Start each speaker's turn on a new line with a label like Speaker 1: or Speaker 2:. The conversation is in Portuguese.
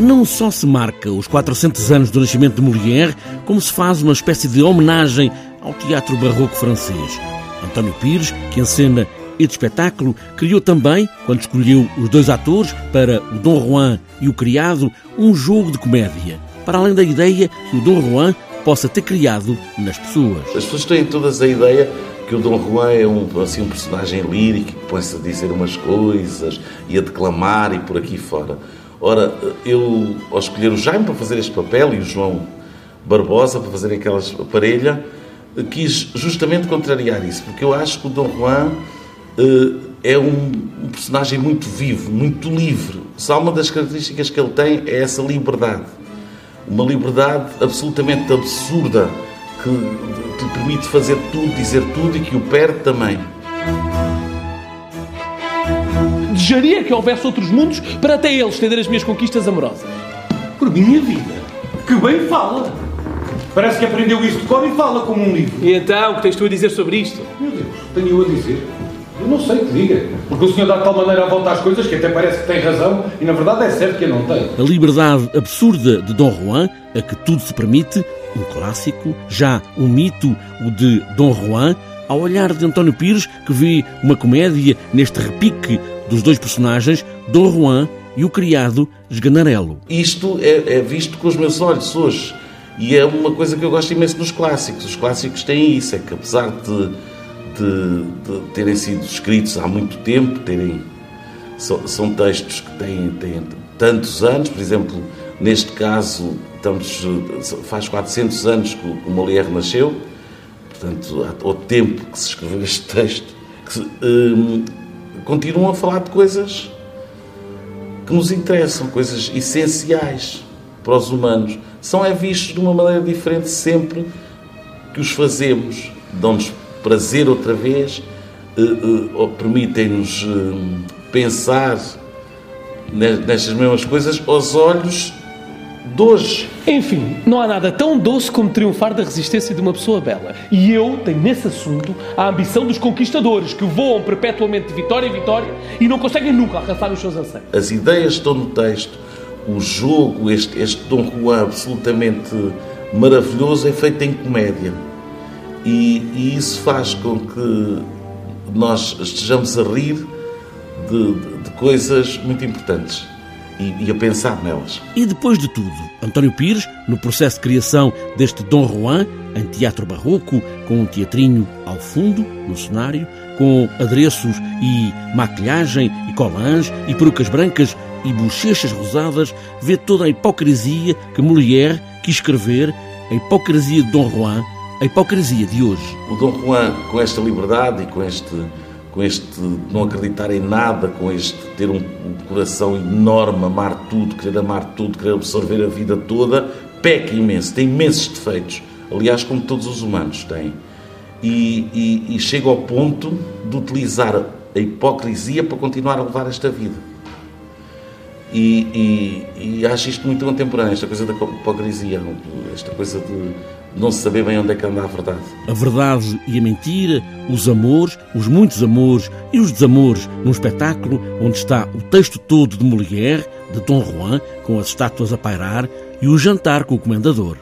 Speaker 1: Não só se marca os 400 anos do nascimento de Molière, como se faz uma espécie de homenagem ao teatro barroco francês. António Pires, que encena este espetáculo, criou também, quando escolheu os dois atores para o Dom Juan e o Criado, um jogo de comédia, para além da ideia que o Dom Juan possa ter criado nas pessoas.
Speaker 2: As pessoas têm todas a ideia que o Dom Juan é um, assim, um personagem lírico que põe-se a dizer umas coisas e a declamar e por aqui fora. Ora, eu, ao escolher o Jaime para fazer este papel e o João Barbosa para fazer aquela parelha, quis justamente contrariar isso, porque eu acho que o Dom Juan uh, é um, personagem muito vivo, muito livre. Só uma das características que ele tem é essa liberdade. Uma liberdade absolutamente absurda que lhe permite fazer tudo, dizer tudo e que o perde também.
Speaker 3: Desejaria que houvesse outros mundos para até ele estender as minhas conquistas amorosas.
Speaker 4: Por minha vida, que bem fala! Parece que aprendeu isso de cor e fala como um livro.
Speaker 3: E então, o que tens tu a dizer sobre isto?
Speaker 4: Meu Deus, tenho eu a dizer? Eu não sei que diga. Porque o senhor dá de tal maneira a volta às coisas que até parece que tem razão e na verdade é certo que eu não tenho.
Speaker 1: A liberdade absurda de Dom Juan, a que tudo se permite, um clássico, já um mito, o de Dom Juan, ao olhar de António Pires, que vê uma comédia neste repique dos dois personagens, Dom Juan e o criado Esganarelo.
Speaker 2: Isto é, é visto com os meus olhos hoje. E é uma coisa que eu gosto imenso dos clássicos. Os clássicos têm isso, é que apesar de, de, de terem sido escritos há muito tempo, terem, são, são textos que têm, têm, tantos anos, por exemplo, neste caso estamos, faz 400 anos que o Molière nasceu, portanto, há o tempo que se escreveu este texto, que um, continuam a falar de coisas que nos interessam, coisas essenciais para os humanos são é vistos de uma maneira diferente sempre que os fazemos. Dão-nos prazer outra vez, eh, eh, ou permitem-nos eh, pensar nestas mesmas coisas aos olhos de hoje.
Speaker 3: Enfim, não há nada tão doce como triunfar da resistência de uma pessoa bela. E eu tenho nesse assunto a ambição dos conquistadores que voam perpetuamente de vitória em vitória e não conseguem nunca alcançar os seus anseios.
Speaker 2: As ideias estão no texto o jogo, este, este Dom Juan absolutamente maravilhoso, é feito em comédia. E, e isso faz com que nós estejamos a rir de, de, de coisas muito importantes e, e, a pensar nelas.
Speaker 1: E depois de tudo, António Pires, no processo de criação deste Dom Juan, em teatro barroco, com um teatrinho ao fundo, no cenário, com adereços e maquilhagem e colãs e perucas brancas e bochechas rosadas, vê toda a hipocrisia que Molière quis escrever, a hipocrisia de Dom Juan, a hipocrisia de hoje.
Speaker 2: O Dom Juan, com esta liberdade e com este, com este não acreditar em nada, com este ter um, coração enorme, amar tudo, querer amar tudo, querer absorver a vida toda, peca imenso, tem imensos defeitos. Aliás, como todos os humanos têm. E, e, e chega ao ponto de utilizar a hipocrisia para continuar a levar esta vida. E, e, e, acho isto muito contemporâneo, esta coisa da hipocrisia, esta coisa de não se saber bem onde é que anda a verdade.
Speaker 1: A verdade e a mentira, os amores, os muitos amores e os desamores num espetáculo onde está o texto todo de Molière, de Dom Juan, com as estátuas a pairar, e o jantar com o comendador.